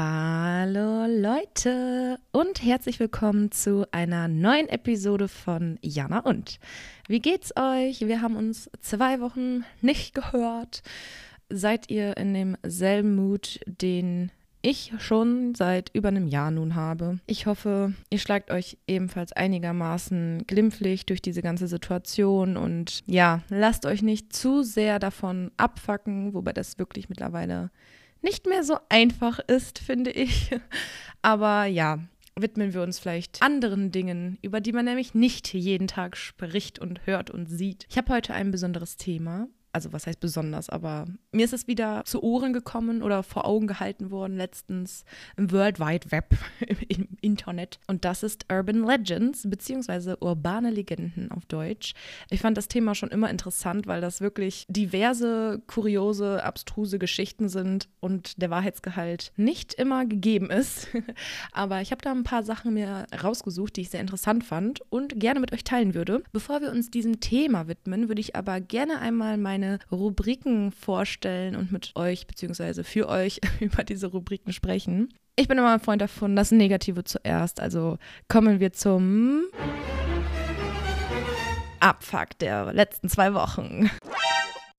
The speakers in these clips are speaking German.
Hallo Leute und herzlich willkommen zu einer neuen Episode von Jana und. Wie geht's euch? Wir haben uns zwei Wochen nicht gehört. Seid ihr in demselben Mut, den ich schon seit über einem Jahr nun habe. Ich hoffe, ihr schlagt euch ebenfalls einigermaßen glimpflich durch diese ganze Situation und ja, lasst euch nicht zu sehr davon abfacken, wobei das wirklich mittlerweile nicht mehr so einfach ist, finde ich. Aber ja, widmen wir uns vielleicht anderen Dingen, über die man nämlich nicht jeden Tag spricht und hört und sieht. Ich habe heute ein besonderes Thema also was heißt besonders, aber mir ist es wieder zu Ohren gekommen oder vor Augen gehalten worden letztens im World Wide Web, im Internet. Und das ist Urban Legends, beziehungsweise urbane Legenden auf Deutsch. Ich fand das Thema schon immer interessant, weil das wirklich diverse, kuriose, abstruse Geschichten sind und der Wahrheitsgehalt nicht immer gegeben ist. aber ich habe da ein paar Sachen mir rausgesucht, die ich sehr interessant fand und gerne mit euch teilen würde. Bevor wir uns diesem Thema widmen, würde ich aber gerne einmal mein meine Rubriken vorstellen und mit euch bzw. für euch über diese Rubriken sprechen. Ich bin immer ein Freund davon, das Negative zuerst. Also kommen wir zum Abfuck der letzten zwei Wochen.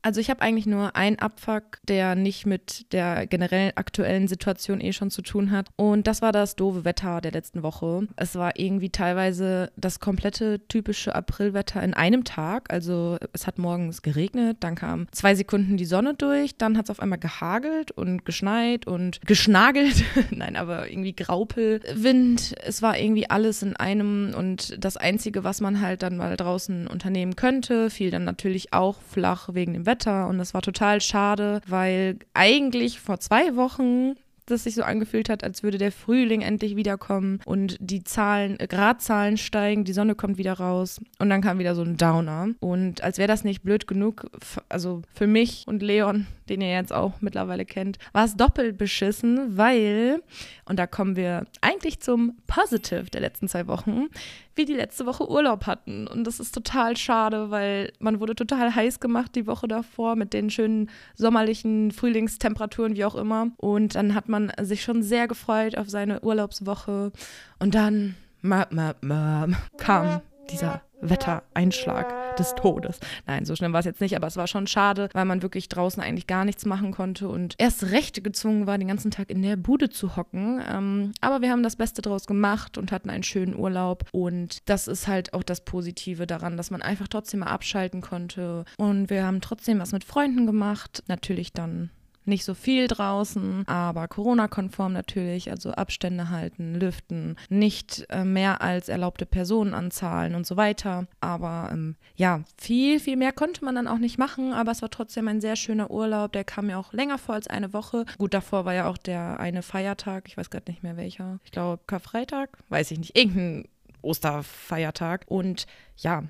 Also ich habe eigentlich nur einen Abfuck, der nicht mit der generellen aktuellen Situation eh schon zu tun hat. Und das war das doofe Wetter der letzten Woche. Es war irgendwie teilweise das komplette typische Aprilwetter in einem Tag. Also es hat morgens geregnet, dann kam zwei Sekunden die Sonne durch, dann hat es auf einmal gehagelt und geschneit und geschnagelt. Nein, aber irgendwie Graupelwind. Es war irgendwie alles in einem und das Einzige, was man halt dann mal draußen unternehmen könnte, fiel dann natürlich auch flach wegen dem Wetter und das war total schade, weil eigentlich vor zwei Wochen das sich so angefühlt hat, als würde der Frühling endlich wiederkommen und die Zahlen, äh, Gradzahlen steigen, die Sonne kommt wieder raus und dann kam wieder so ein Downer. Und als wäre das nicht blöd genug, also für mich und Leon, den ihr jetzt auch mittlerweile kennt, war es doppelt beschissen, weil, und da kommen wir eigentlich zum Positive der letzten zwei Wochen, wir die letzte Woche Urlaub hatten. Und das ist total schade, weil man wurde total heiß gemacht die Woche davor mit den schönen sommerlichen Frühlingstemperaturen, wie auch immer. Und dann hat man sich schon sehr gefreut auf seine Urlaubswoche. Und dann ma, ma, ma, kam dieser Wettereinschlag des Todes. Nein, so schlimm war es jetzt nicht, aber es war schon schade, weil man wirklich draußen eigentlich gar nichts machen konnte und erst recht gezwungen war, den ganzen Tag in der Bude zu hocken. Ähm, aber wir haben das Beste draus gemacht und hatten einen schönen Urlaub und das ist halt auch das Positive daran, dass man einfach trotzdem mal abschalten konnte und wir haben trotzdem was mit Freunden gemacht. Natürlich dann nicht so viel draußen, aber Corona-konform natürlich, also Abstände halten, lüften, nicht äh, mehr als erlaubte Personenanzahlen und so weiter. Aber ähm, ja, viel, viel mehr konnte man dann auch nicht machen, aber es war trotzdem ein sehr schöner Urlaub. Der kam mir auch länger vor als eine Woche. Gut, davor war ja auch der eine Feiertag, ich weiß gerade nicht mehr welcher. Ich glaube Karfreitag, weiß ich nicht, irgendein Osterfeiertag. Und ja,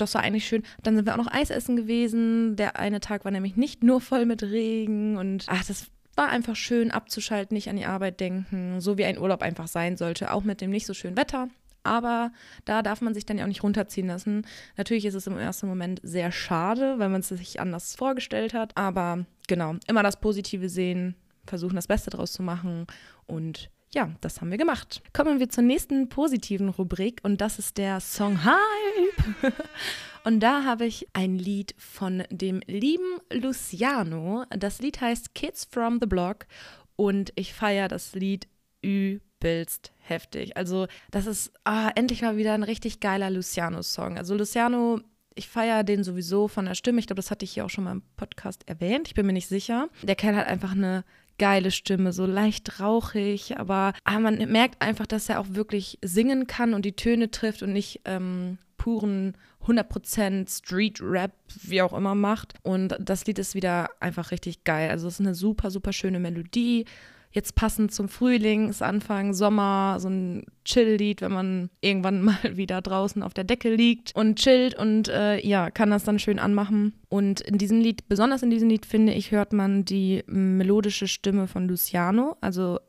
das war eigentlich schön. Dann sind wir auch noch Eis essen gewesen. Der eine Tag war nämlich nicht nur voll mit Regen und ach, das war einfach schön abzuschalten, nicht an die Arbeit denken, so wie ein Urlaub einfach sein sollte, auch mit dem nicht so schönen Wetter. Aber da darf man sich dann ja auch nicht runterziehen lassen. Natürlich ist es im ersten Moment sehr schade, weil man es sich anders vorgestellt hat. Aber genau, immer das Positive sehen, versuchen das Beste draus zu machen und ja, das haben wir gemacht. Kommen wir zur nächsten positiven Rubrik und das ist der Song Hype. und da habe ich ein Lied von dem lieben Luciano. Das Lied heißt Kids from the Block und ich feiere das Lied übelst heftig. Also, das ist ah, endlich mal wieder ein richtig geiler Luciano-Song. Also, Luciano ich feiere den sowieso von der Stimme. Ich glaube, das hatte ich hier auch schon mal im Podcast erwähnt. Ich bin mir nicht sicher. Der Kerl hat einfach eine geile Stimme, so leicht rauchig, aber, aber man merkt einfach, dass er auch wirklich singen kann und die Töne trifft und nicht ähm, puren 100% Street Rap, wie auch immer macht. Und das Lied ist wieder einfach richtig geil. Also es ist eine super, super schöne Melodie jetzt passend zum Frühlingsanfang, Sommer, so ein Chill-Lied, wenn man irgendwann mal wieder draußen auf der Decke liegt und chillt und äh, ja, kann das dann schön anmachen. Und in diesem Lied, besonders in diesem Lied, finde ich, hört man die melodische Stimme von Luciano. Also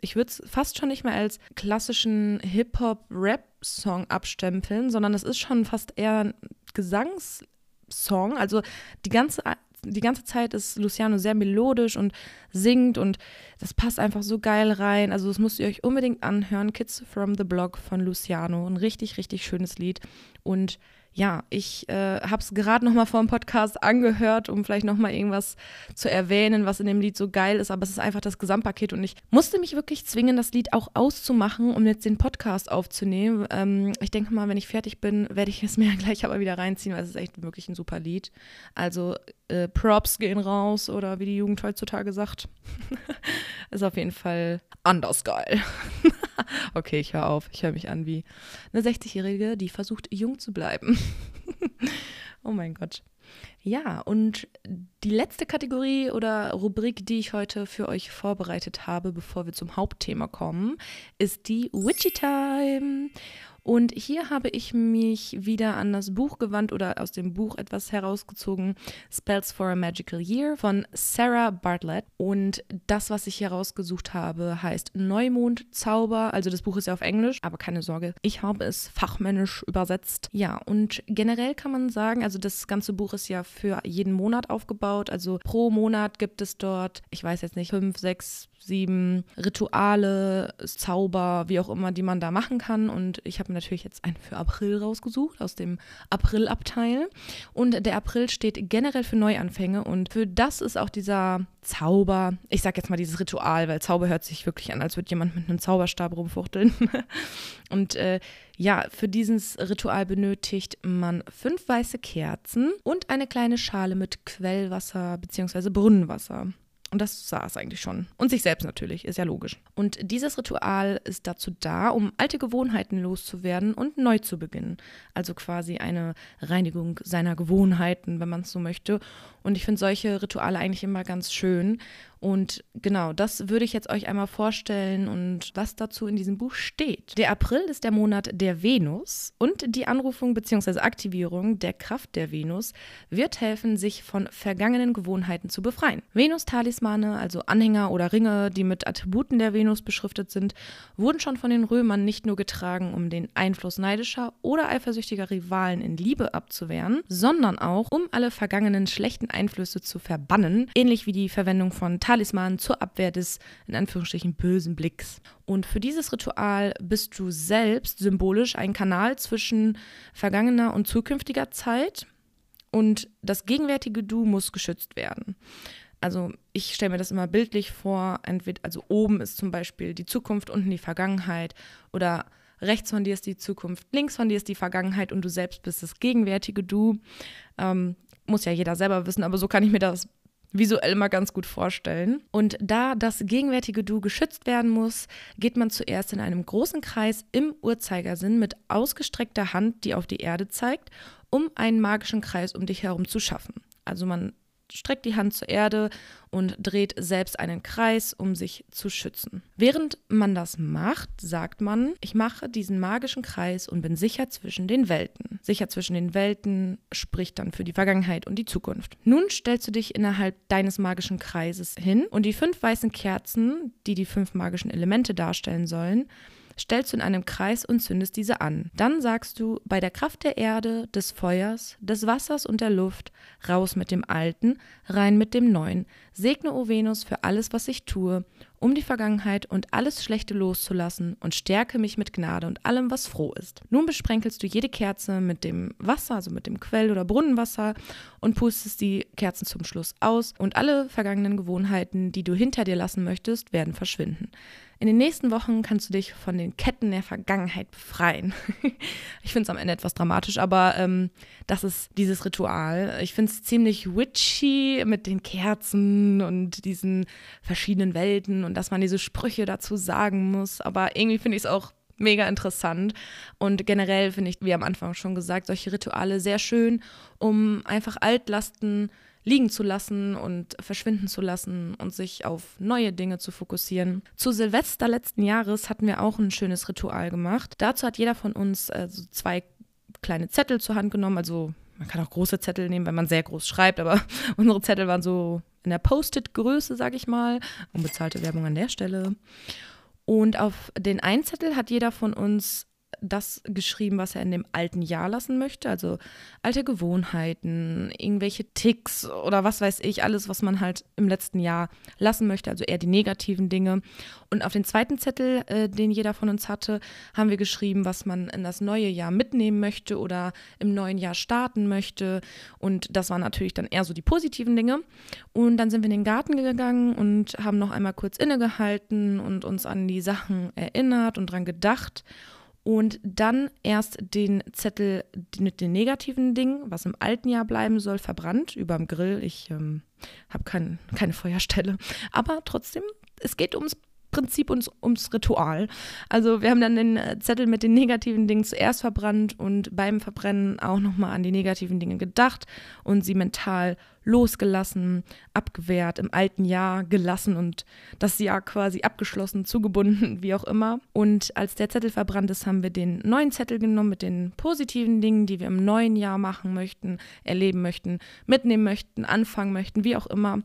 ich würde es fast schon nicht mehr als klassischen Hip-Hop-Rap-Song abstempeln, sondern es ist schon fast eher ein Gesangs- Song. Also die ganze die ganze Zeit ist Luciano sehr melodisch und singt und das passt einfach so geil rein. Also das müsst ihr euch unbedingt anhören. Kids from the Block von Luciano. Ein richtig, richtig schönes Lied. Und ja, ich äh, habe es gerade noch mal vor dem Podcast angehört, um vielleicht noch mal irgendwas zu erwähnen, was in dem Lied so geil ist. Aber es ist einfach das Gesamtpaket und ich musste mich wirklich zwingen, das Lied auch auszumachen, um jetzt den Podcast aufzunehmen. Ähm, ich denke mal, wenn ich fertig bin, werde ich es mir gleich aber wieder reinziehen, weil es ist echt wirklich ein super Lied. Also äh, Props gehen raus oder wie die Jugend heutzutage sagt. ist auf jeden Fall anders geil. okay, ich höre auf. Ich höre mich an wie eine 60-Jährige, die versucht, jung zu bleiben. oh mein Gott. Ja, und die letzte Kategorie oder Rubrik, die ich heute für euch vorbereitet habe, bevor wir zum Hauptthema kommen, ist die Witchy Time. Und hier habe ich mich wieder an das Buch gewandt oder aus dem Buch etwas herausgezogen, Spells for a Magical Year von Sarah Bartlett. Und das, was ich hier rausgesucht habe, heißt Neumondzauber. Also das Buch ist ja auf Englisch, aber keine Sorge, ich habe es fachmännisch übersetzt. Ja, und generell kann man sagen, also das ganze Buch ist ja für jeden Monat aufgebaut. Also pro Monat gibt es dort, ich weiß jetzt nicht, fünf, sechs, sieben Rituale, Zauber, wie auch immer, die man da machen kann. Und ich habe mir natürlich jetzt einen für April rausgesucht, aus dem April-Abteil. Und der April steht generell für Neuanfänge und für das ist auch dieser Zauber, ich sage jetzt mal dieses Ritual, weil Zauber hört sich wirklich an, als würde jemand mit einem Zauberstab rumfuchteln. und äh, ja, für dieses Ritual benötigt man fünf weiße Kerzen und eine kleine Schale mit Quellwasser bzw. Brunnenwasser. Und das sah es eigentlich schon. Und sich selbst natürlich, ist ja logisch. Und dieses Ritual ist dazu da, um alte Gewohnheiten loszuwerden und neu zu beginnen. Also quasi eine Reinigung seiner Gewohnheiten, wenn man es so möchte. Und ich finde solche Rituale eigentlich immer ganz schön. Und genau, das würde ich jetzt euch einmal vorstellen und was dazu in diesem Buch steht. Der April ist der Monat der Venus und die Anrufung bzw. Aktivierung der Kraft der Venus wird helfen, sich von vergangenen Gewohnheiten zu befreien. Venus-Talismane, also Anhänger oder Ringe, die mit Attributen der Venus beschriftet sind, wurden schon von den Römern nicht nur getragen, um den Einfluss neidischer oder eifersüchtiger Rivalen in Liebe abzuwehren, sondern auch, um alle vergangenen schlechten Einflüsse zu verbannen, ähnlich wie die Verwendung von Talisman zur Abwehr des, in Anführungsstrichen, bösen Blicks. Und für dieses Ritual bist du selbst symbolisch ein Kanal zwischen vergangener und zukünftiger Zeit und das gegenwärtige Du muss geschützt werden. Also ich stelle mir das immer bildlich vor, entweder, also oben ist zum Beispiel die Zukunft, unten die Vergangenheit oder rechts von dir ist die Zukunft, links von dir ist die Vergangenheit und du selbst bist das gegenwärtige Du. Ähm, muss ja jeder selber wissen, aber so kann ich mir das visuell mal ganz gut vorstellen. Und da das gegenwärtige Du geschützt werden muss, geht man zuerst in einem großen Kreis im Uhrzeigersinn mit ausgestreckter Hand, die auf die Erde zeigt, um einen magischen Kreis um dich herum zu schaffen. Also man streckt die Hand zur Erde und dreht selbst einen Kreis, um sich zu schützen. Während man das macht, sagt man, ich mache diesen magischen Kreis und bin sicher zwischen den Welten. Sicher zwischen den Welten spricht dann für die Vergangenheit und die Zukunft. Nun stellst du dich innerhalb deines magischen Kreises hin und die fünf weißen Kerzen, die die fünf magischen Elemente darstellen sollen, stellst du in einem Kreis und zündest diese an. Dann sagst du, bei der Kraft der Erde, des Feuers, des Wassers und der Luft, raus mit dem Alten, rein mit dem Neuen. Segne, o Venus, für alles, was ich tue, um die Vergangenheit und alles Schlechte loszulassen und stärke mich mit Gnade und allem, was froh ist. Nun besprenkelst du jede Kerze mit dem Wasser, also mit dem Quell- oder Brunnenwasser und pustest die Kerzen zum Schluss aus und alle vergangenen Gewohnheiten, die du hinter dir lassen möchtest, werden verschwinden. In den nächsten Wochen kannst du dich von den Ketten der Vergangenheit befreien. ich finde es am Ende etwas dramatisch, aber ähm, das ist dieses Ritual. Ich finde es ziemlich witchy mit den Kerzen und diesen verschiedenen Welten und dass man diese Sprüche dazu sagen muss. Aber irgendwie finde ich es auch mega interessant. Und generell finde ich, wie am Anfang schon gesagt, solche Rituale sehr schön, um einfach Altlasten liegen zu lassen und verschwinden zu lassen und sich auf neue Dinge zu fokussieren. Zu Silvester letzten Jahres hatten wir auch ein schönes Ritual gemacht. Dazu hat jeder von uns äh, so zwei kleine Zettel zur Hand genommen, also man kann auch große Zettel nehmen, wenn man sehr groß schreibt, aber unsere Zettel waren so in der Post-it-Größe, sag ich mal. Unbezahlte Werbung an der Stelle. Und auf den einen Zettel hat jeder von uns das geschrieben, was er in dem alten Jahr lassen möchte. Also alte Gewohnheiten, irgendwelche Ticks oder was weiß ich, alles, was man halt im letzten Jahr lassen möchte, also eher die negativen Dinge. Und auf den zweiten Zettel, äh, den jeder von uns hatte, haben wir geschrieben, was man in das neue Jahr mitnehmen möchte oder im neuen Jahr starten möchte. Und das waren natürlich dann eher so die positiven Dinge. Und dann sind wir in den Garten gegangen und haben noch einmal kurz innegehalten und uns an die Sachen erinnert und dran gedacht und dann erst den Zettel mit den negativen Dingen, was im alten Jahr bleiben soll, verbrannt überm Grill. Ich ähm, habe kein, keine Feuerstelle, aber trotzdem, es geht ums Prinzip ums, ums Ritual. Also wir haben dann den äh, Zettel mit den negativen Dingen zuerst verbrannt und beim Verbrennen auch nochmal an die negativen Dinge gedacht und sie mental losgelassen, abgewehrt, im alten Jahr gelassen und das Jahr quasi abgeschlossen, zugebunden, wie auch immer. Und als der Zettel verbrannt ist, haben wir den neuen Zettel genommen mit den positiven Dingen, die wir im neuen Jahr machen möchten, erleben möchten, mitnehmen möchten, anfangen möchten, wie auch immer.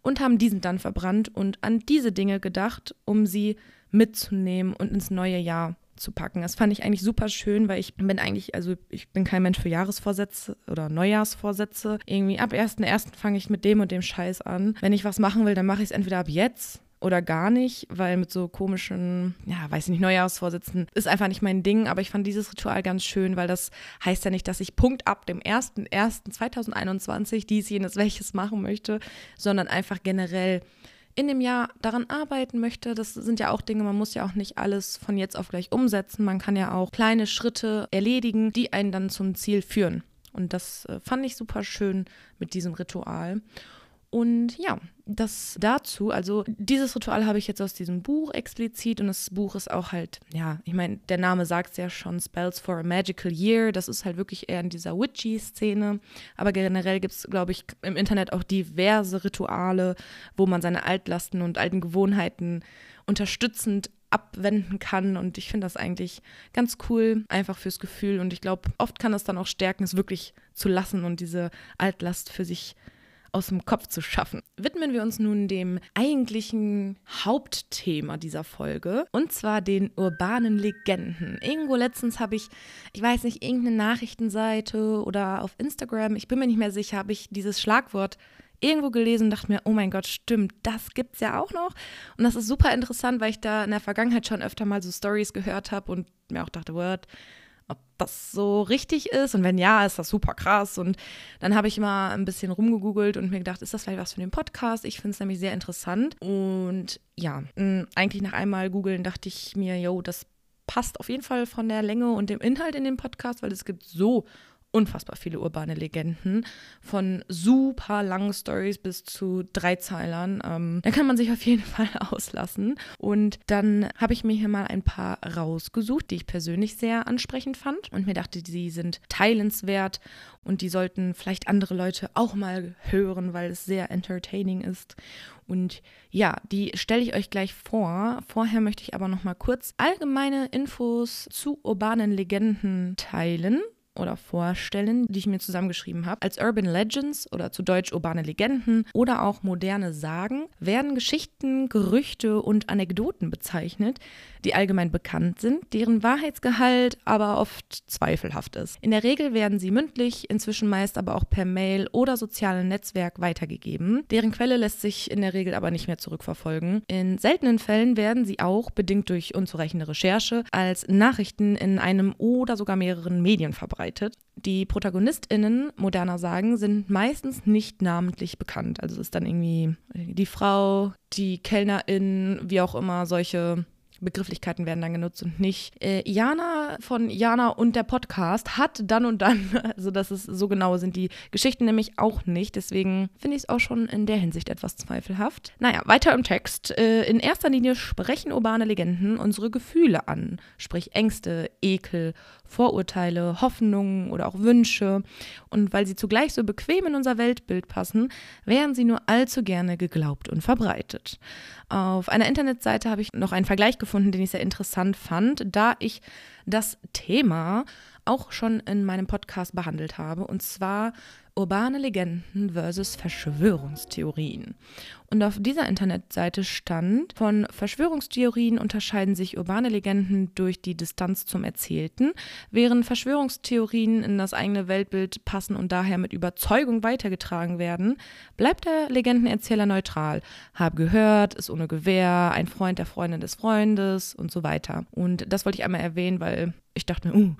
Und haben diesen dann verbrannt und an diese Dinge gedacht, um sie mitzunehmen und ins neue Jahr zu packen. Das fand ich eigentlich super schön, weil ich bin eigentlich, also ich bin kein Mensch für Jahresvorsätze oder Neujahrsvorsätze. Irgendwie ab 1.1. fange ich mit dem und dem Scheiß an. Wenn ich was machen will, dann mache ich es entweder ab jetzt oder gar nicht, weil mit so komischen, ja, weiß ich nicht, Neujahrsvorsitzen ist einfach nicht mein Ding, aber ich fand dieses Ritual ganz schön, weil das heißt ja nicht, dass ich Punkt ab dem 1.1.2021 dies, jenes, welches machen möchte, sondern einfach generell in dem Jahr daran arbeiten möchte. Das sind ja auch Dinge, man muss ja auch nicht alles von jetzt auf gleich umsetzen. Man kann ja auch kleine Schritte erledigen, die einen dann zum Ziel führen. Und das äh, fand ich super schön mit diesem Ritual. Und ja, das dazu, also dieses Ritual habe ich jetzt aus diesem Buch explizit und das Buch ist auch halt, ja, ich meine, der Name sagt es ja schon, Spells for a Magical Year, das ist halt wirklich eher in dieser Witchy-Szene, aber generell gibt es, glaube ich, im Internet auch diverse Rituale, wo man seine Altlasten und alten Gewohnheiten unterstützend abwenden kann und ich finde das eigentlich ganz cool, einfach fürs Gefühl und ich glaube, oft kann es dann auch stärken, es wirklich zu lassen und diese Altlast für sich zu aus dem Kopf zu schaffen. Widmen wir uns nun dem eigentlichen Hauptthema dieser Folge und zwar den urbanen Legenden. Irgendwo letztens habe ich, ich weiß nicht, irgendeine Nachrichtenseite oder auf Instagram, ich bin mir nicht mehr sicher, habe ich dieses Schlagwort irgendwo gelesen und dachte mir, oh mein Gott, stimmt, das gibt es ja auch noch. Und das ist super interessant, weil ich da in der Vergangenheit schon öfter mal so Stories gehört habe und mir auch dachte, Word, ob das so richtig ist und wenn ja, ist das super krass. Und dann habe ich mal ein bisschen rumgegoogelt und mir gedacht, ist das vielleicht was für den Podcast? Ich finde es nämlich sehr interessant. Und ja, eigentlich nach einmal googeln dachte ich mir, yo, das passt auf jeden Fall von der Länge und dem Inhalt in dem Podcast, weil es gibt so unfassbar viele urbane Legenden, von super langen Stories bis zu Dreizeilern. Ähm, da kann man sich auf jeden Fall auslassen. Und dann habe ich mir hier mal ein paar rausgesucht, die ich persönlich sehr ansprechend fand und mir dachte, sie sind teilenswert und die sollten vielleicht andere Leute auch mal hören, weil es sehr entertaining ist. Und ja, die stelle ich euch gleich vor. Vorher möchte ich aber noch mal kurz allgemeine Infos zu urbanen Legenden teilen oder vorstellen, die ich mir zusammengeschrieben habe. Als Urban Legends oder zu Deutsch urbane Legenden oder auch moderne Sagen werden Geschichten, Gerüchte und Anekdoten bezeichnet, die allgemein bekannt sind, deren Wahrheitsgehalt aber oft zweifelhaft ist. In der Regel werden sie mündlich, inzwischen meist aber auch per Mail oder sozialen Netzwerk weitergegeben. Deren Quelle lässt sich in der Regel aber nicht mehr zurückverfolgen. In seltenen Fällen werden sie auch, bedingt durch unzureichende Recherche, als Nachrichten in einem oder sogar mehreren Medien verbreitet verbreitet. Die ProtagonistInnen moderner Sagen sind meistens nicht namentlich bekannt. Also es ist dann irgendwie die Frau, die Kellnerin, wie auch immer, solche Begrifflichkeiten werden dann genutzt und nicht. Äh, Jana von Jana und der Podcast hat dann und dann, also das ist so genau sind die Geschichten nämlich auch nicht. Deswegen finde ich es auch schon in der Hinsicht etwas zweifelhaft. Naja, weiter im Text. Äh, in erster Linie sprechen urbane Legenden unsere Gefühle an, sprich Ängste, Ekel, Vorurteile, Hoffnungen oder auch Wünsche. Und weil sie zugleich so bequem in unser Weltbild passen, werden sie nur allzu gerne geglaubt und verbreitet. Auf einer Internetseite habe ich noch einen Vergleich gefunden, den ich sehr interessant fand, da ich das Thema auch schon in meinem Podcast behandelt habe. Und zwar Urbane Legenden versus Verschwörungstheorien. Und auf dieser Internetseite stand, von Verschwörungstheorien unterscheiden sich urbane Legenden durch die Distanz zum Erzählten, während Verschwörungstheorien in das eigene Weltbild passen und daher mit Überzeugung weitergetragen werden, bleibt der Legendenerzähler neutral. Hab gehört, ist ohne Gewehr, ein Freund der Freundin des Freundes und so weiter. Und das wollte ich einmal erwähnen, weil ich dachte mir, uh,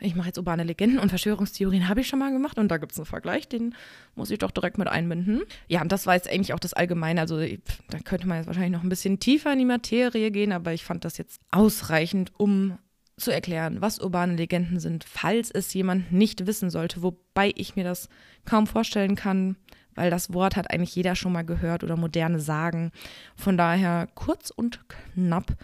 ich mache jetzt urbane Legenden und Verschwörungstheorien habe ich schon mal gemacht und da gibt es einen Vergleich, den muss ich doch direkt mit einbinden. Ja, und das war jetzt eigentlich auch das Allgemeine. Also da könnte man jetzt wahrscheinlich noch ein bisschen tiefer in die Materie gehen, aber ich fand das jetzt ausreichend, um zu erklären, was urbane Legenden sind, falls es jemand nicht wissen sollte, wobei ich mir das kaum vorstellen kann, weil das Wort hat eigentlich jeder schon mal gehört oder moderne Sagen. Von daher kurz und knapp.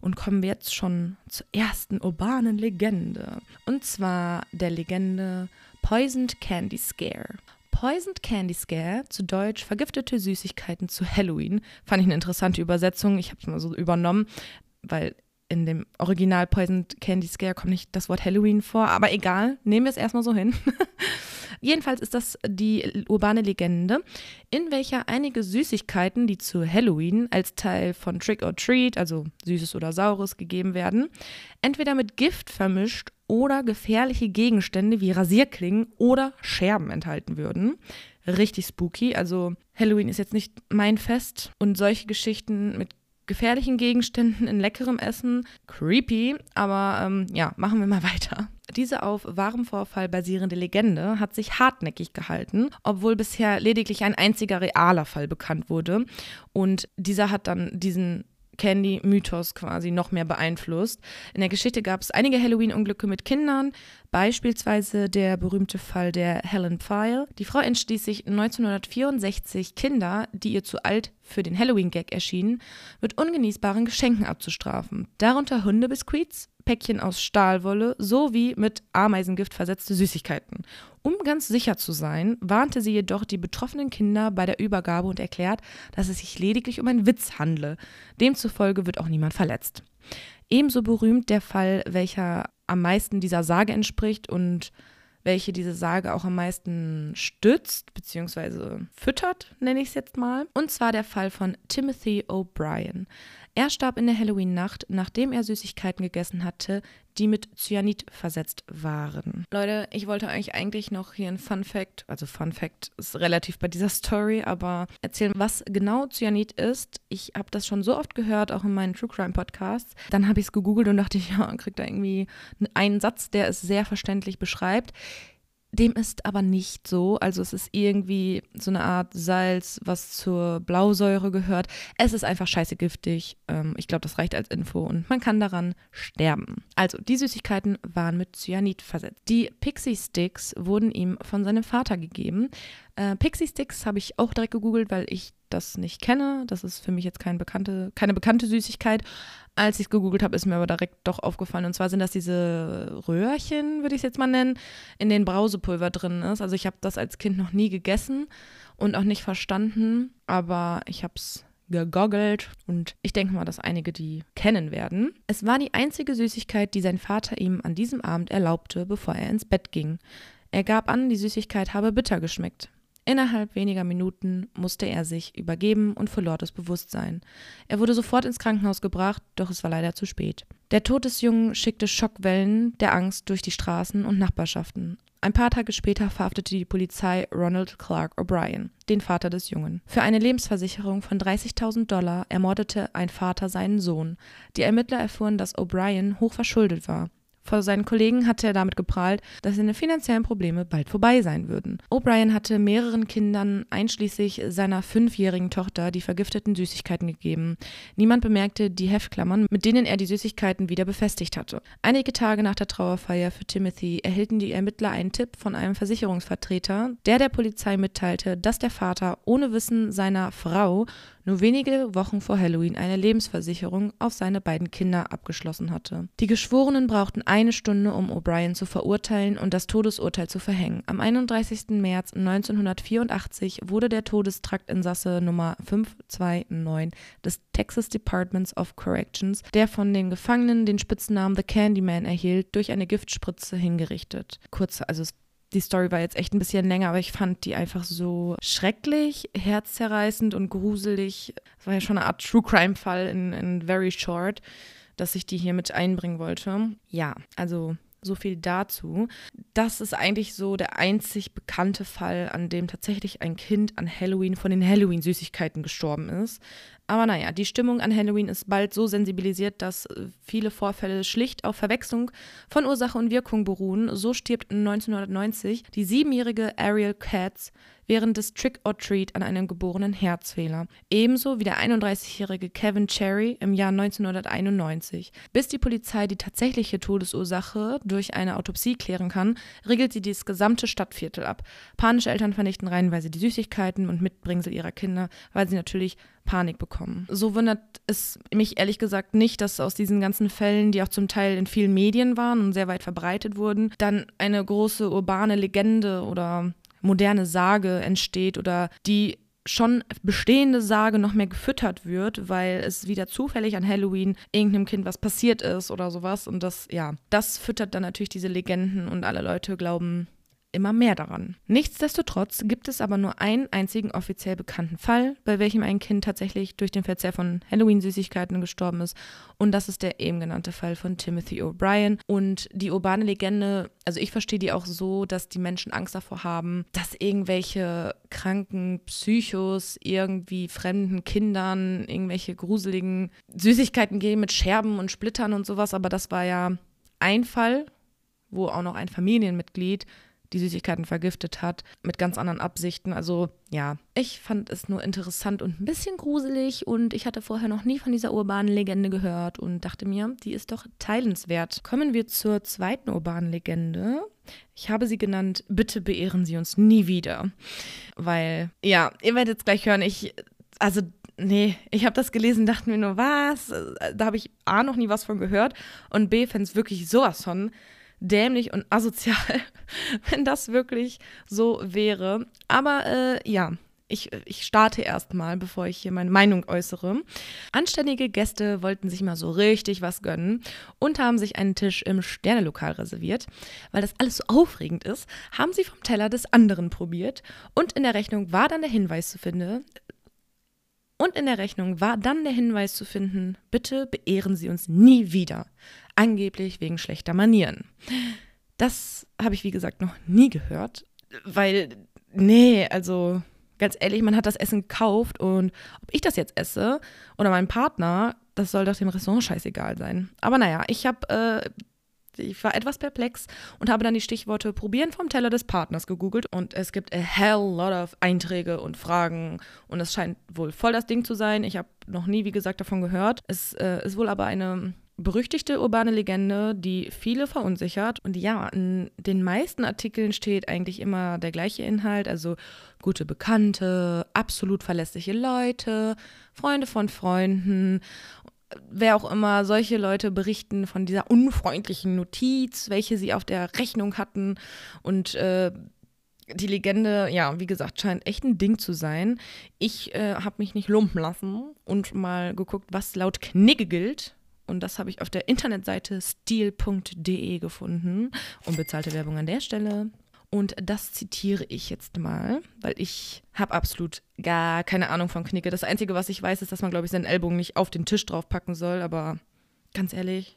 Und kommen wir jetzt schon zur ersten urbanen Legende. Und zwar der Legende Poisoned Candy Scare. Poisoned Candy Scare, zu Deutsch vergiftete Süßigkeiten zu Halloween, fand ich eine interessante Übersetzung. Ich habe es mal so übernommen, weil in dem Original Poisoned Candy Scare kommt nicht das Wort Halloween vor, aber egal, nehmen wir es erstmal so hin. Jedenfalls ist das die urbane Legende, in welcher einige Süßigkeiten, die zu Halloween als Teil von Trick or Treat, also Süßes oder Saures, gegeben werden, entweder mit Gift vermischt oder gefährliche Gegenstände wie Rasierklingen oder Scherben enthalten würden. Richtig spooky. Also Halloween ist jetzt nicht mein Fest und solche Geschichten mit gefährlichen Gegenständen in leckerem Essen. Creepy, aber ähm, ja, machen wir mal weiter. Diese auf wahrem Vorfall basierende Legende hat sich hartnäckig gehalten, obwohl bisher lediglich ein einziger realer Fall bekannt wurde. Und dieser hat dann diesen Candy-Mythos quasi noch mehr beeinflusst. In der Geschichte gab es einige Halloween-Unglücke mit Kindern, beispielsweise der berühmte Fall der Helen Pfeil. Die Frau entschließt sich 1964, Kinder, die ihr zu alt für den Halloween-Gag erschienen, mit ungenießbaren Geschenken abzustrafen. Darunter Hundebiskuits, Päckchen aus Stahlwolle sowie mit Ameisengift versetzte Süßigkeiten. Um ganz sicher zu sein, warnte sie jedoch die betroffenen Kinder bei der Übergabe und erklärt, dass es sich lediglich um einen Witz handle. Demzufolge wird auch niemand verletzt. Ebenso berühmt der Fall, welcher am meisten dieser Sage entspricht und welche diese Sage auch am meisten stützt bzw. füttert, nenne ich es jetzt mal. Und zwar der Fall von Timothy O'Brien. Er starb in der Halloween-Nacht, nachdem er Süßigkeiten gegessen hatte, die mit Cyanid versetzt waren. Leute, ich wollte euch eigentlich noch hier ein Fun Fact, also Fun Fact ist relativ bei dieser Story, aber erzählen, was genau Cyanid ist. Ich habe das schon so oft gehört, auch in meinen True Crime Podcasts. Dann habe ich es gegoogelt und dachte, ja, kriegt da irgendwie einen Satz, der es sehr verständlich beschreibt. Dem ist aber nicht so. Also es ist irgendwie so eine Art Salz, was zur Blausäure gehört. Es ist einfach scheiße giftig. Ähm, ich glaube, das reicht als Info und man kann daran sterben. Also die Süßigkeiten waren mit Cyanid versetzt. Die Pixie Sticks wurden ihm von seinem Vater gegeben. Äh, Pixie Sticks habe ich auch direkt gegoogelt, weil ich das nicht kenne. Das ist für mich jetzt kein bekannte, keine bekannte Süßigkeit. Als ich es gegoogelt habe, ist mir aber direkt doch aufgefallen. Und zwar sind das diese Röhrchen, würde ich es jetzt mal nennen, in denen Brausepulver drin ist. Also ich habe das als Kind noch nie gegessen und auch nicht verstanden, aber ich habe es gegoggelt und ich denke mal, dass einige die kennen werden. Es war die einzige Süßigkeit, die sein Vater ihm an diesem Abend erlaubte, bevor er ins Bett ging. Er gab an, die Süßigkeit habe bitter geschmeckt. Innerhalb weniger Minuten musste er sich übergeben und verlor das Bewusstsein. Er wurde sofort ins Krankenhaus gebracht, doch es war leider zu spät. Der Tod des Jungen schickte Schockwellen der Angst durch die Straßen und Nachbarschaften. Ein paar Tage später verhaftete die Polizei Ronald Clark O'Brien, den Vater des Jungen. Für eine Lebensversicherung von 30.000 Dollar ermordete ein Vater seinen Sohn. Die Ermittler erfuhren, dass O'Brien hoch verschuldet war. Vor seinen Kollegen hatte er damit geprahlt, dass seine finanziellen Probleme bald vorbei sein würden. O'Brien hatte mehreren Kindern, einschließlich seiner fünfjährigen Tochter, die vergifteten Süßigkeiten gegeben. Niemand bemerkte die Heftklammern, mit denen er die Süßigkeiten wieder befestigt hatte. Einige Tage nach der Trauerfeier für Timothy erhielten die Ermittler einen Tipp von einem Versicherungsvertreter, der der Polizei mitteilte, dass der Vater ohne Wissen seiner Frau nur wenige Wochen vor Halloween eine Lebensversicherung auf seine beiden Kinder abgeschlossen hatte. Die Geschworenen brauchten eine Stunde, um O'Brien zu verurteilen und das Todesurteil zu verhängen. Am 31. März 1984 wurde der Todestraktinsasse Nummer 529 des Texas Departments of Corrections, der von den Gefangenen den Spitznamen The Candyman erhielt, durch eine Giftspritze hingerichtet. Kurz, also es die Story war jetzt echt ein bisschen länger, aber ich fand die einfach so schrecklich, herzzerreißend und gruselig. Es war ja schon eine Art True Crime-Fall in, in Very Short, dass ich die hier mit einbringen wollte. Ja, also so viel dazu. Das ist eigentlich so der einzig bekannte Fall, an dem tatsächlich ein Kind an Halloween von den Halloween-Süßigkeiten gestorben ist. Aber naja, die Stimmung an Halloween ist bald so sensibilisiert, dass äh, viele Vorfälle schlicht auf Verwechslung von Ursache und Wirkung beruhen. So stirbt 1990 die siebenjährige Ariel Katz während des Trick or Treat an einem geborenen Herzfehler. Ebenso wie der 31-jährige Kevin Cherry im Jahr 1991. Bis die Polizei die tatsächliche Todesursache durch eine Autopsie klären kann, regelt sie das gesamte Stadtviertel ab. Panische Eltern vernichten reihenweise die Süßigkeiten und Mitbringsel ihrer Kinder, weil sie natürlich Panik bekommen. So wundert es mich ehrlich gesagt nicht, dass aus diesen ganzen Fällen, die auch zum Teil in vielen Medien waren und sehr weit verbreitet wurden, dann eine große urbane Legende oder moderne Sage entsteht oder die schon bestehende Sage noch mehr gefüttert wird, weil es wieder zufällig an Halloween irgendeinem Kind was passiert ist oder sowas. Und das, ja, das füttert dann natürlich diese Legenden und alle Leute glauben immer mehr daran. Nichtsdestotrotz gibt es aber nur einen einzigen offiziell bekannten Fall, bei welchem ein Kind tatsächlich durch den Verzehr von Halloween-Süßigkeiten gestorben ist. Und das ist der eben genannte Fall von Timothy O'Brien. Und die urbane Legende, also ich verstehe die auch so, dass die Menschen Angst davor haben, dass irgendwelche kranken Psychos irgendwie fremden Kindern irgendwelche gruseligen Süßigkeiten geben mit Scherben und Splittern und sowas. Aber das war ja ein Fall, wo auch noch ein Familienmitglied die Süßigkeiten vergiftet hat, mit ganz anderen Absichten. Also ja, ich fand es nur interessant und ein bisschen gruselig und ich hatte vorher noch nie von dieser urbanen Legende gehört und dachte mir, die ist doch teilenswert. Kommen wir zur zweiten urbanen Legende. Ich habe sie genannt, bitte beehren Sie uns nie wieder. Weil, ja, ihr werdet es gleich hören, ich, also nee, ich habe das gelesen, dachte mir nur, was? Da habe ich A noch nie was von gehört und B fände es wirklich sowas von dämlich und asozial, wenn das wirklich so wäre. Aber äh, ja, ich, ich starte erstmal, bevor ich hier meine Meinung äußere. Anständige Gäste wollten sich mal so richtig was gönnen und haben sich einen Tisch im Sternelokal reserviert. Weil das alles so aufregend ist, haben sie vom Teller des anderen probiert und in der Rechnung war dann der Hinweis zu finden, und in der Rechnung war dann der Hinweis zu finden, bitte beehren Sie uns nie wieder. Angeblich wegen schlechter Manieren. Das habe ich, wie gesagt, noch nie gehört, weil, nee, also ganz ehrlich, man hat das Essen gekauft und ob ich das jetzt esse oder mein Partner, das soll doch dem Restaurant scheißegal sein. Aber naja, ich habe äh, ich war etwas perplex und habe dann die Stichworte Probieren vom Teller des Partners gegoogelt und es gibt a hell lot of Einträge und Fragen und es scheint wohl voll das Ding zu sein. Ich habe noch nie, wie gesagt, davon gehört. Es äh, ist wohl aber eine berüchtigte urbane Legende, die viele verunsichert. Und ja, in den meisten Artikeln steht eigentlich immer der gleiche Inhalt, also gute Bekannte, absolut verlässliche Leute, Freunde von Freunden wer auch immer, solche Leute berichten von dieser unfreundlichen Notiz, welche sie auf der Rechnung hatten. Und äh, die Legende, ja, wie gesagt, scheint echt ein Ding zu sein. Ich äh, habe mich nicht lumpen lassen und mal geguckt, was laut Knigge gilt. Und das habe ich auf der Internetseite stil.de gefunden. Unbezahlte Werbung an der Stelle. Und das zitiere ich jetzt mal, weil ich habe absolut gar keine Ahnung von Knicke. Das Einzige, was ich weiß, ist, dass man, glaube ich, seinen Ellbogen nicht auf den Tisch draufpacken soll. Aber ganz ehrlich,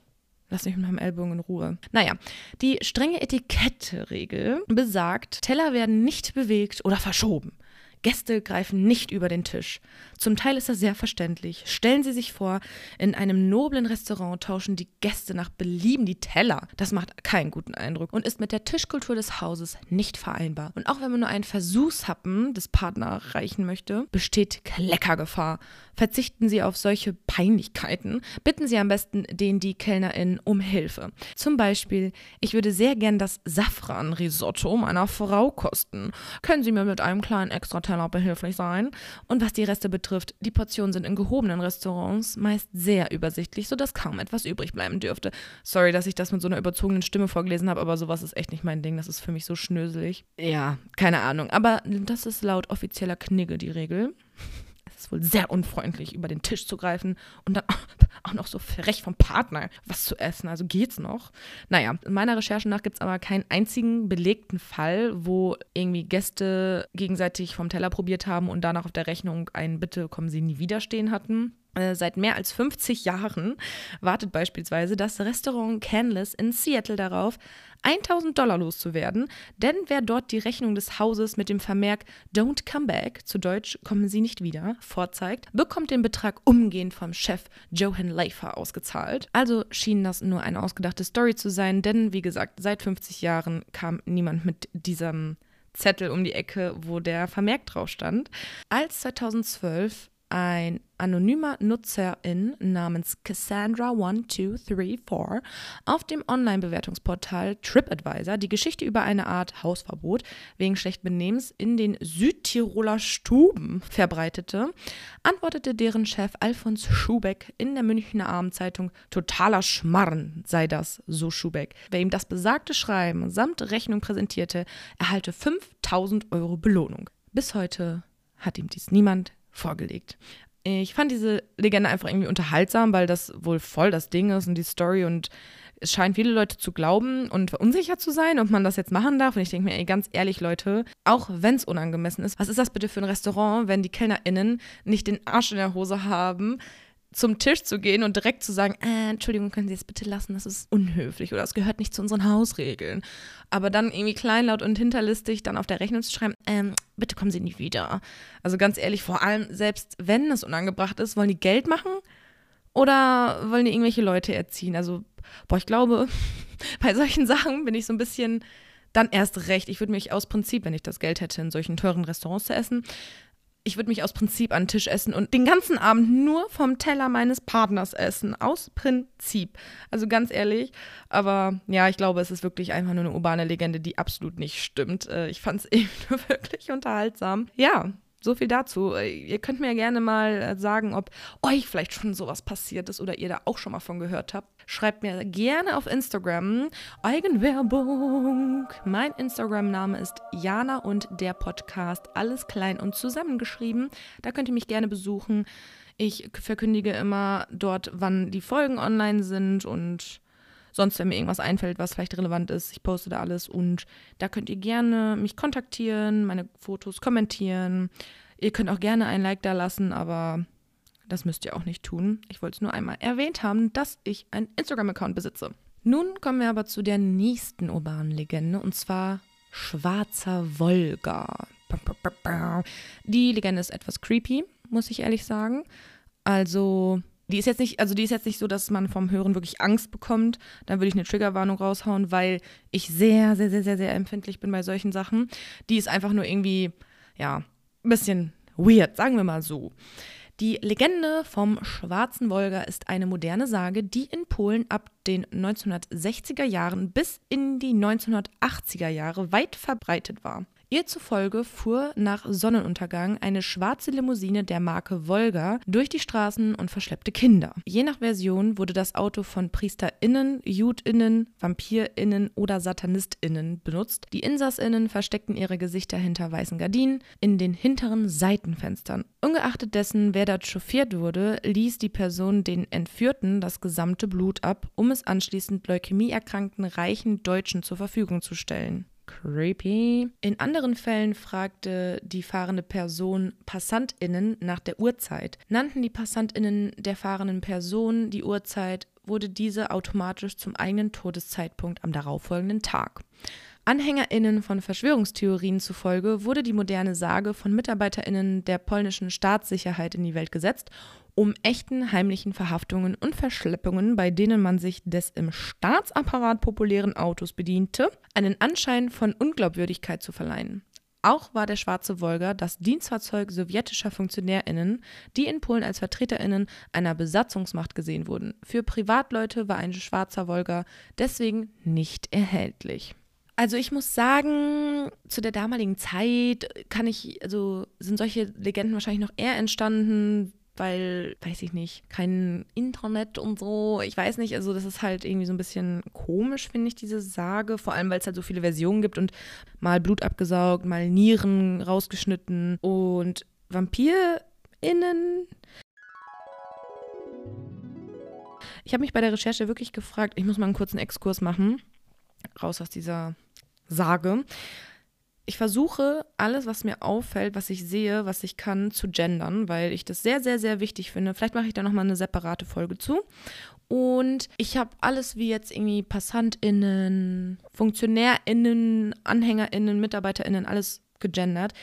Lass mich mit meinem Ellbogen in Ruhe. Naja, die strenge Etikette-Regel besagt, Teller werden nicht bewegt oder verschoben. Gäste greifen nicht über den Tisch. Zum Teil ist das sehr verständlich. Stellen Sie sich vor, in einem noblen Restaurant tauschen die Gäste nach Belieben die Teller. Das macht keinen guten Eindruck und ist mit der Tischkultur des Hauses nicht vereinbar. Und auch wenn man nur einen Versuchshappen des Partners reichen möchte, besteht Kleckergefahr. Verzichten Sie auf solche Peinlichkeiten. Bitten Sie am besten den die Kellnerin um Hilfe. Zum Beispiel, ich würde sehr gern das Safran-Risotto meiner Frau kosten. Können Sie mir mit einem kleinen extra Teller behilflich sein? Und was die Reste betrifft, die Portionen sind in gehobenen Restaurants meist sehr übersichtlich, sodass kaum etwas übrig bleiben dürfte. Sorry, dass ich das mit so einer überzogenen Stimme vorgelesen habe, aber sowas ist echt nicht mein Ding. Das ist für mich so schnöselig. Ja, keine Ahnung. Aber das ist laut offizieller Knigge die Regel ist wohl sehr unfreundlich, über den Tisch zu greifen und dann auch noch so frech vom Partner was zu essen. Also geht's noch? Naja, in meiner Recherche nach gibt es aber keinen einzigen belegten Fall, wo irgendwie Gäste gegenseitig vom Teller probiert haben und danach auf der Rechnung ein Bitte kommen Sie nie wieder stehen hatten. Äh, seit mehr als 50 Jahren wartet beispielsweise das Restaurant Canless in Seattle darauf, 1000 Dollar loszuwerden, denn wer dort die Rechnung des Hauses mit dem Vermerk Don't come back, zu Deutsch kommen Sie nicht wieder, vorzeigt, bekommt den Betrag umgehend vom Chef Johan Leifer ausgezahlt. Also schien das nur eine ausgedachte Story zu sein, denn wie gesagt, seit 50 Jahren kam niemand mit diesem Zettel um die Ecke, wo der Vermerk drauf stand. Als 2012 ein anonymer Nutzerin namens Cassandra1234 auf dem Online-Bewertungsportal TripAdvisor die Geschichte über eine Art Hausverbot wegen schlechten Benehmens in den Südtiroler Stuben verbreitete, antwortete deren Chef Alfons Schubeck in der Münchner Abendzeitung totaler Schmarren sei das, so Schubeck. Wer ihm das besagte Schreiben samt Rechnung präsentierte, erhalte 5000 Euro Belohnung. Bis heute hat ihm dies niemand vorgelegt. Ich fand diese Legende einfach irgendwie unterhaltsam, weil das wohl voll das Ding ist und die Story und es scheinen viele Leute zu glauben und verunsichert zu sein, ob man das jetzt machen darf. Und ich denke mir, ey, ganz ehrlich, Leute, auch wenn es unangemessen ist, was ist das bitte für ein Restaurant, wenn die KellnerInnen nicht den Arsch in der Hose haben, zum Tisch zu gehen und direkt zu sagen, äh, Entschuldigung, können Sie es bitte lassen, das ist unhöflich oder es gehört nicht zu unseren Hausregeln. Aber dann irgendwie kleinlaut und hinterlistig dann auf der Rechnung zu schreiben, ähm, bitte kommen Sie nie wieder. Also ganz ehrlich, vor allem, selbst wenn es unangebracht ist, wollen die Geld machen oder wollen die irgendwelche Leute erziehen? Also, boah, ich glaube, bei solchen Sachen bin ich so ein bisschen dann erst recht. Ich würde mich aus Prinzip, wenn ich das Geld hätte, in solchen teuren Restaurants zu essen, ich würde mich aus Prinzip an den Tisch essen und den ganzen Abend nur vom Teller meines Partners essen. Aus Prinzip. Also ganz ehrlich. Aber ja, ich glaube, es ist wirklich einfach nur eine urbane Legende, die absolut nicht stimmt. Äh, ich fand es eben nur wirklich unterhaltsam. Ja, so viel dazu. Äh, ihr könnt mir gerne mal äh, sagen, ob euch vielleicht schon sowas passiert ist oder ihr da auch schon mal von gehört habt. Schreibt mir gerne auf Instagram Eigenwerbung. Mein Instagram-Name ist Jana und der Podcast. Alles klein und zusammengeschrieben. Da könnt ihr mich gerne besuchen. Ich verkündige immer dort, wann die Folgen online sind und sonst, wenn mir irgendwas einfällt, was vielleicht relevant ist, ich poste da alles und da könnt ihr gerne mich kontaktieren, meine Fotos kommentieren. Ihr könnt auch gerne ein Like da lassen, aber das müsst ihr auch nicht tun. Ich wollte es nur einmal erwähnt haben, dass ich einen Instagram-Account besitze. Nun kommen wir aber zu der nächsten urbanen Legende und zwar Schwarzer Wolga. Die Legende ist etwas creepy, muss ich ehrlich sagen. Also die ist jetzt nicht, also die ist jetzt nicht so, dass man vom Hören wirklich Angst bekommt. Dann würde ich eine Triggerwarnung raushauen, weil ich sehr, sehr, sehr, sehr, sehr empfindlich bin bei solchen Sachen. Die ist einfach nur irgendwie, ja, ein bisschen weird, sagen wir mal so. Die Legende vom Schwarzen Wolga ist eine moderne Sage, die in Polen ab den 1960er Jahren bis in die 1980er Jahre weit verbreitet war. Ihr zufolge fuhr nach Sonnenuntergang eine schwarze Limousine der Marke Volga durch die Straßen und verschleppte Kinder. Je nach Version wurde das Auto von PriesterInnen, JudInnen, VampirInnen oder SatanistInnen benutzt. Die InsassInnen versteckten ihre Gesichter hinter weißen Gardinen in den hinteren Seitenfenstern. Ungeachtet dessen, wer dort chauffiert wurde, ließ die Person den Entführten das gesamte Blut ab, um es anschließend leukämieerkrankten reichen Deutschen zur Verfügung zu stellen. Creepy. In anderen Fällen fragte die fahrende Person PassantInnen nach der Uhrzeit. Nannten die PassantInnen der fahrenden Person die Uhrzeit, wurde diese automatisch zum eigenen Todeszeitpunkt am darauffolgenden Tag. AnhängerInnen von Verschwörungstheorien zufolge wurde die moderne Sage von MitarbeiterInnen der polnischen Staatssicherheit in die Welt gesetzt, um echten heimlichen Verhaftungen und Verschleppungen, bei denen man sich des im Staatsapparat populären Autos bediente, einen Anschein von Unglaubwürdigkeit zu verleihen. Auch war der schwarze Wolga das Dienstfahrzeug sowjetischer FunktionärInnen, die in Polen als VertreterInnen einer Besatzungsmacht gesehen wurden. Für Privatleute war ein schwarzer Wolga deswegen nicht erhältlich. Also ich muss sagen, zu der damaligen Zeit kann ich, also sind solche Legenden wahrscheinlich noch eher entstanden, weil, weiß ich nicht, kein Internet und so. Ich weiß nicht, also das ist halt irgendwie so ein bisschen komisch, finde ich, diese Sage. Vor allem, weil es halt so viele Versionen gibt und mal Blut abgesaugt, mal Nieren rausgeschnitten. Und Vampir VampirInnen. Ich habe mich bei der Recherche wirklich gefragt, ich muss mal einen kurzen Exkurs machen, raus aus dieser Sage. Ich versuche, alles, was mir auffällt, was ich sehe, was ich kann, zu gendern, weil ich das sehr, sehr, sehr wichtig finde. Vielleicht mache ich da nochmal eine separate Folge zu. Und ich habe alles wie jetzt irgendwie PassantInnen, FunktionärInnen, AnhängerInnen, MitarbeiterInnen, alles gegendert.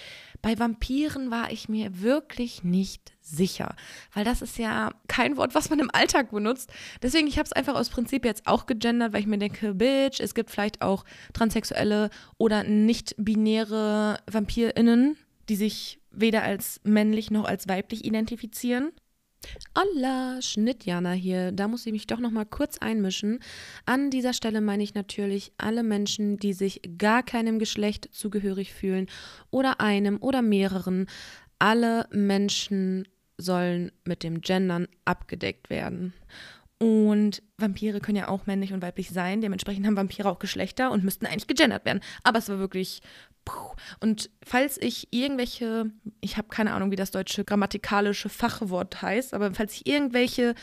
Bei Vampiren war ich mir wirklich nicht sicher, weil das ist ja kein Wort, was man im Alltag benutzt. Deswegen, ich habe es einfach aus Prinzip jetzt auch gegendert, weil ich mir denke, Bitch, es gibt vielleicht auch transsexuelle oder nicht-binäre VampirInnen, die sich weder als männlich noch als weiblich identifizieren. Allah, Schnittjana hier. Da muss ich mich doch noch mal kurz einmischen. An dieser Stelle meine ich natürlich alle Menschen, die sich gar keinem Geschlecht zugehörig fühlen oder einem oder mehreren. Alle Menschen sollen mit dem Gendern abgedeckt werden. Und Vampire können ja auch männlich und weiblich sein. Dementsprechend haben Vampire auch Geschlechter und müssten eigentlich gegendert werden. Aber es war wirklich und falls ich irgendwelche, ich habe keine Ahnung, wie das deutsche grammatikalische Fachwort heißt, aber falls ich irgendwelche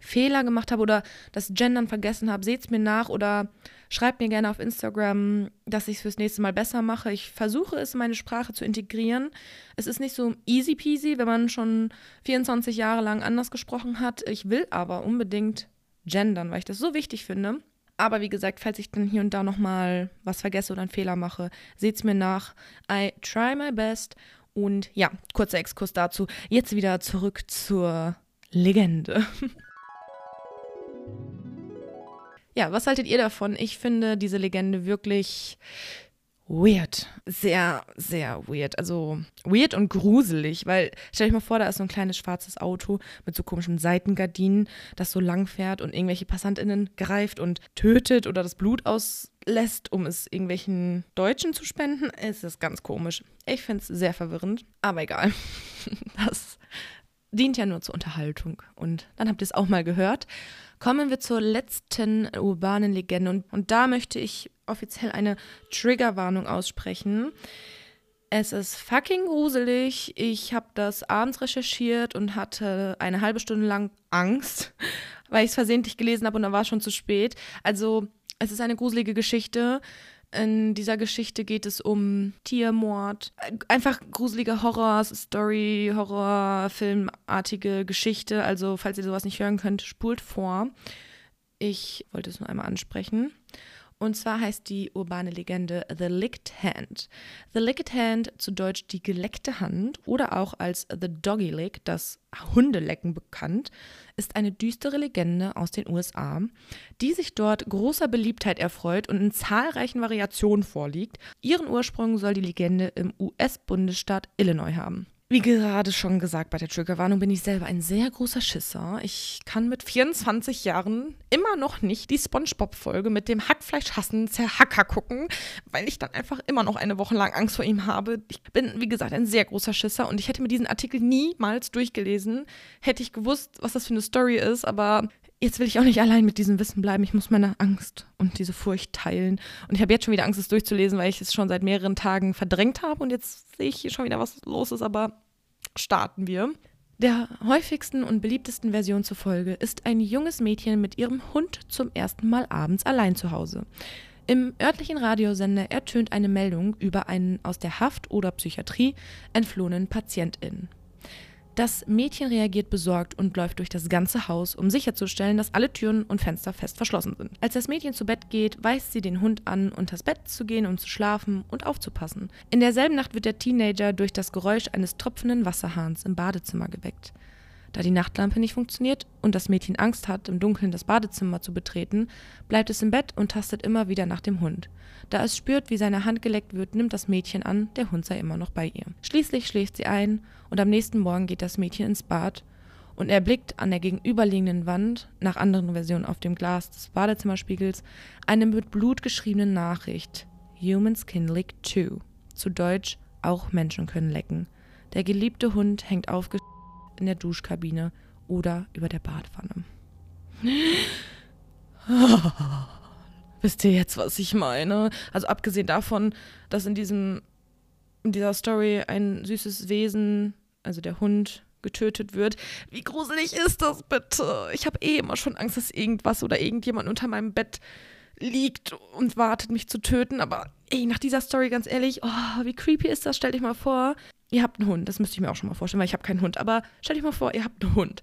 Fehler gemacht habe oder das Gendern vergessen habe, seht es mir nach oder schreibt mir gerne auf Instagram, dass ich es fürs nächste Mal besser mache. Ich versuche es in meine Sprache zu integrieren. Es ist nicht so easy peasy, wenn man schon 24 Jahre lang anders gesprochen hat. Ich will aber unbedingt gendern, weil ich das so wichtig finde. Aber wie gesagt, falls ich dann hier und da nochmal was vergesse oder einen Fehler mache, seht es mir nach. I try my best. Und ja, kurzer Exkurs dazu. Jetzt wieder zurück zur Legende. ja, was haltet ihr davon? Ich finde diese Legende wirklich weird. Sehr, sehr weird. Also weird und gruselig, weil stell dich mal vor, da ist so ein kleines schwarzes Auto mit so komischen Seitengardinen, das so lang fährt und irgendwelche PassantInnen greift und tötet oder das Blut auslässt, um es irgendwelchen Deutschen zu spenden. Es ist ganz komisch. Ich finde es sehr verwirrend, aber egal. Das dient ja nur zur Unterhaltung. Und dann habt ihr es auch mal gehört. Kommen wir zur letzten urbanen Legende. Und, und da möchte ich offiziell eine Triggerwarnung aussprechen. Es ist fucking gruselig. Ich habe das abends recherchiert und hatte eine halbe Stunde lang Angst, weil ich es versehentlich gelesen habe und dann war es schon zu spät. Also, es ist eine gruselige Geschichte. In dieser Geschichte geht es um Tiermord, einfach gruselige Horror-Story, Horrorfilmartige Geschichte. Also, falls ihr sowas nicht hören könnt, spult vor. Ich wollte es nur einmal ansprechen. Und zwar heißt die urbane Legende The Licked Hand. The Licked Hand, zu Deutsch die geleckte Hand oder auch als The Doggy Lick, das Hundelecken bekannt, ist eine düstere Legende aus den USA, die sich dort großer Beliebtheit erfreut und in zahlreichen Variationen vorliegt. Ihren Ursprung soll die Legende im US-Bundesstaat Illinois haben. Wie gerade schon gesagt bei der Triggerwarnung bin ich selber ein sehr großer Schisser. Ich kann mit 24 Jahren immer noch nicht die SpongeBob-Folge mit dem Hackfleisch hassen Zerhacker gucken, weil ich dann einfach immer noch eine Woche lang Angst vor ihm habe. Ich bin, wie gesagt, ein sehr großer Schisser und ich hätte mir diesen Artikel niemals durchgelesen, hätte ich gewusst, was das für eine Story ist, aber jetzt will ich auch nicht allein mit diesem Wissen bleiben. Ich muss meine Angst und diese Furcht teilen. Und ich habe jetzt schon wieder Angst, es durchzulesen, weil ich es schon seit mehreren Tagen verdrängt habe. Und jetzt sehe ich hier schon wieder, was los ist. Aber starten wir. Der häufigsten und beliebtesten Version zufolge ist ein junges Mädchen mit ihrem Hund zum ersten Mal abends allein zu Hause. Im örtlichen Radiosender ertönt eine Meldung über einen aus der Haft oder Psychiatrie entflohenen Patientin. Das Mädchen reagiert besorgt und läuft durch das ganze Haus, um sicherzustellen, dass alle Türen und Fenster fest verschlossen sind. Als das Mädchen zu Bett geht, weist sie den Hund an, unters Bett zu gehen, um zu schlafen und aufzupassen. In derselben Nacht wird der Teenager durch das Geräusch eines tropfenden Wasserhahns im Badezimmer geweckt. Da die Nachtlampe nicht funktioniert und das Mädchen Angst hat, im Dunkeln das Badezimmer zu betreten, bleibt es im Bett und tastet immer wieder nach dem Hund. Da es spürt, wie seine Hand geleckt wird, nimmt das Mädchen an, der Hund sei immer noch bei ihr. Schließlich schläft sie ein und am nächsten Morgen geht das Mädchen ins Bad und erblickt an der gegenüberliegenden Wand, nach anderen Versionen auf dem Glas des Badezimmerspiegels, eine mit Blut geschriebene Nachricht. Humans can lick too. Zu Deutsch, auch Menschen können lecken. Der geliebte Hund hängt aufgeschrieben in der Duschkabine oder über der Badwanne. Wisst ihr jetzt, was ich meine? Also abgesehen davon, dass in diesem in dieser Story ein süßes Wesen, also der Hund, getötet wird. Wie gruselig ist das bitte? Ich habe eh immer schon Angst, dass irgendwas oder irgendjemand unter meinem Bett liegt und wartet, mich zu töten. Aber ey, nach dieser Story, ganz ehrlich, oh, wie creepy ist das? Stell dich mal vor, ihr habt einen Hund. Das müsste ich mir auch schon mal vorstellen, weil ich habe keinen Hund. Aber stell dich mal vor, ihr habt einen Hund.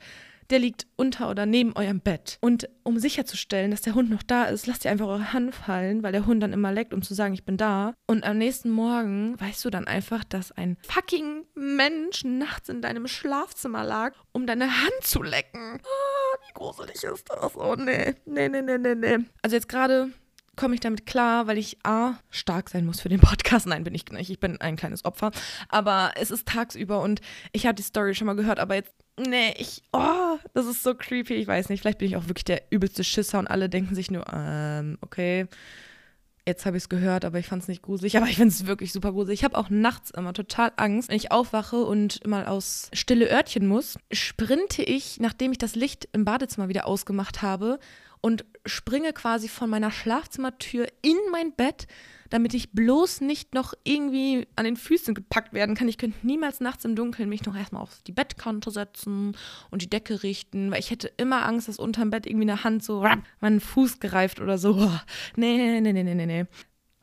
Der liegt unter oder neben eurem Bett. Und um sicherzustellen, dass der Hund noch da ist, lasst ihr einfach eure Hand fallen, weil der Hund dann immer leckt, um zu sagen, ich bin da. Und am nächsten Morgen weißt du dann einfach, dass ein fucking Mensch nachts in deinem Schlafzimmer lag, um deine Hand zu lecken. Oh, wie gruselig ist das? Oh nee, nee, nee, nee, nee, nee. Also jetzt gerade komme ich damit klar, weil ich A, stark sein muss für den Podcast. Nein, bin ich nicht. Ich bin ein kleines Opfer. Aber es ist tagsüber und ich habe die Story schon mal gehört, aber jetzt, nee, ich, oh, das ist so creepy. Ich weiß nicht, vielleicht bin ich auch wirklich der übelste Schisser und alle denken sich nur, ähm, okay. Jetzt habe ich es gehört, aber ich fand es nicht gruselig. Aber ich finde es wirklich super gruselig. Ich habe auch nachts immer total Angst, wenn ich aufwache und mal aus stille Örtchen muss, sprinte ich, nachdem ich das Licht im Badezimmer wieder ausgemacht habe, und springe quasi von meiner Schlafzimmertür in mein Bett, damit ich bloß nicht noch irgendwie an den Füßen gepackt werden kann. Ich könnte niemals nachts im Dunkeln mich noch erstmal auf die Bettkante setzen und die Decke richten, weil ich hätte immer Angst, dass unterm Bett irgendwie eine Hand so meinen Fuß gereift oder so. Nee, nee, nee, nee, nee, nee.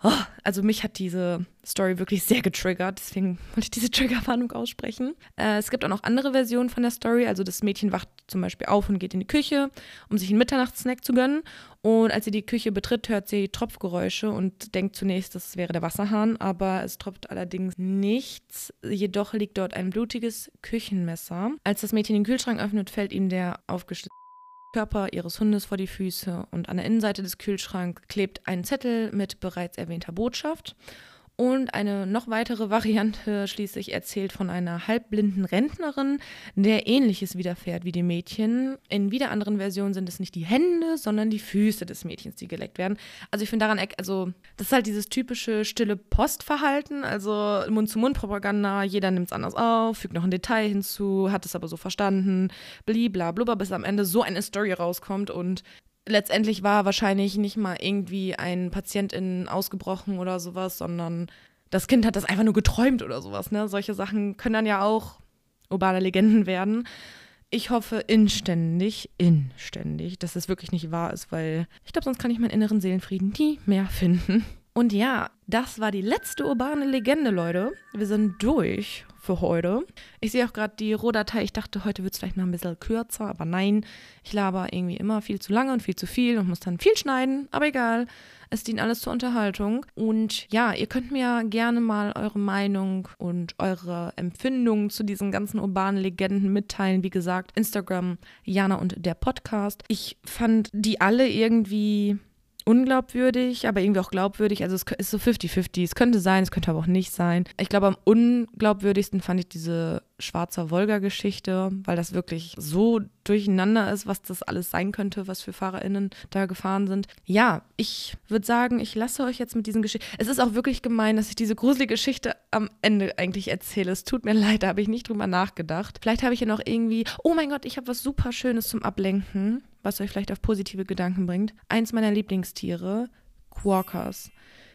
Oh, also mich hat diese Story wirklich sehr getriggert, deswegen wollte ich diese Triggerwarnung aussprechen. Äh, es gibt auch noch andere Versionen von der Story. Also das Mädchen wacht zum Beispiel auf und geht in die Küche, um sich einen Mitternachtssnack zu gönnen. Und als sie die Küche betritt, hört sie Tropfgeräusche und denkt zunächst, das wäre der Wasserhahn, aber es tropft allerdings nichts. Jedoch liegt dort ein blutiges Küchenmesser. Als das Mädchen den Kühlschrank öffnet, fällt ihm der aufgeschlitzte Körper ihres Hundes vor die Füße und an der Innenseite des Kühlschranks klebt ein Zettel mit bereits erwähnter Botschaft. Und eine noch weitere Variante schließlich erzählt von einer halbblinden Rentnerin, der ähnliches widerfährt wie dem Mädchen. In wieder anderen Versionen sind es nicht die Hände, sondern die Füße des Mädchens, die geleckt werden. Also ich finde daran, also das ist halt dieses typische stille Postverhalten, also Mund-zu-Mund-Propaganda, jeder nimmt es anders auf, fügt noch ein Detail hinzu, hat es aber so verstanden, blibla blubber, bis am Ende so eine Story rauskommt und letztendlich war wahrscheinlich nicht mal irgendwie ein Patientin ausgebrochen oder sowas, sondern das Kind hat das einfach nur geträumt oder sowas. Ne? Solche Sachen können dann ja auch urbane Legenden werden. Ich hoffe inständig, inständig, dass es wirklich nicht wahr ist, weil ich glaube, sonst kann ich meinen inneren Seelenfrieden nie mehr finden. Und ja, das war die letzte urbane Legende, Leute. Wir sind durch für heute. Ich sehe auch gerade die Rohdatei. Ich dachte, heute wird es vielleicht noch ein bisschen kürzer, aber nein. Ich laber irgendwie immer viel zu lange und viel zu viel und muss dann viel schneiden. Aber egal. Es dient alles zur Unterhaltung. Und ja, ihr könnt mir gerne mal eure Meinung und eure Empfindungen zu diesen ganzen urbanen Legenden mitteilen. Wie gesagt, Instagram, Jana und der Podcast. Ich fand die alle irgendwie unglaubwürdig, aber irgendwie auch glaubwürdig. Also es ist so 50-50. Es könnte sein, es könnte aber auch nicht sein. Ich glaube, am unglaubwürdigsten fand ich diese schwarzer Wolga-Geschichte, weil das wirklich so durcheinander ist, was das alles sein könnte, was für FahrerInnen da gefahren sind. Ja, ich würde sagen, ich lasse euch jetzt mit diesen Geschichten. Es ist auch wirklich gemein, dass ich diese gruselige Geschichte am Ende eigentlich erzähle. Es tut mir leid, da habe ich nicht drüber nachgedacht. Vielleicht habe ich ja noch irgendwie, oh mein Gott, ich habe was super Schönes zum Ablenken was euch vielleicht auf positive Gedanken bringt. Eins meiner Lieblingstiere, Quokkas.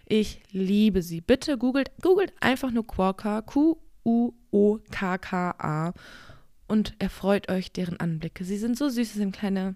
Ich liebe sie. Bitte googelt, googelt einfach nur Quokka, Q-U-O-K-K-A und erfreut euch deren Anblicke. Sie sind so süß, sie sind kleine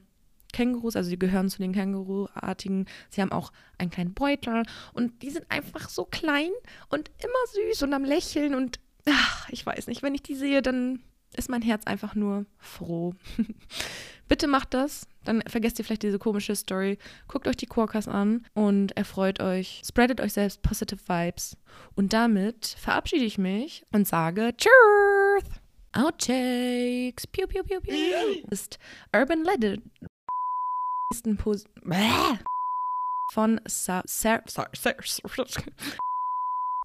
Kängurus, also sie gehören zu den Känguruartigen. Sie haben auch einen kleinen Beutel und die sind einfach so klein und immer süß und am Lächeln und ach, ich weiß nicht, wenn ich die sehe, dann ist mein Herz einfach nur froh. Bitte macht das. Dann vergesst ihr vielleicht diese komische Story. Guckt euch die Quokkas an und erfreut euch. Spreadet euch selbst positive Vibes. Und damit verabschiede ich mich und sage Tschüss. Outtakes. Piu, piu, piu, piu. Ist Urban Legend. Von Sa Sar Sar Sar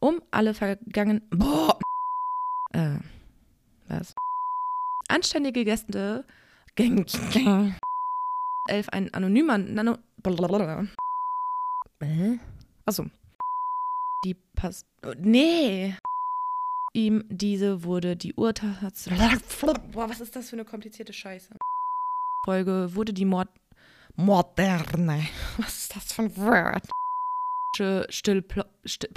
um alle vergangenen. Boah. Äh, was? Anständige Gäste Elf ein anonymer Nano. Äh? Achso. Die Pass. Nee. Ihm diese wurde die Urteil. Boah, was ist das für eine komplizierte Scheiße? Folge wurde die Mord. Moderne. Was ist das für ein Wort? Still. Still.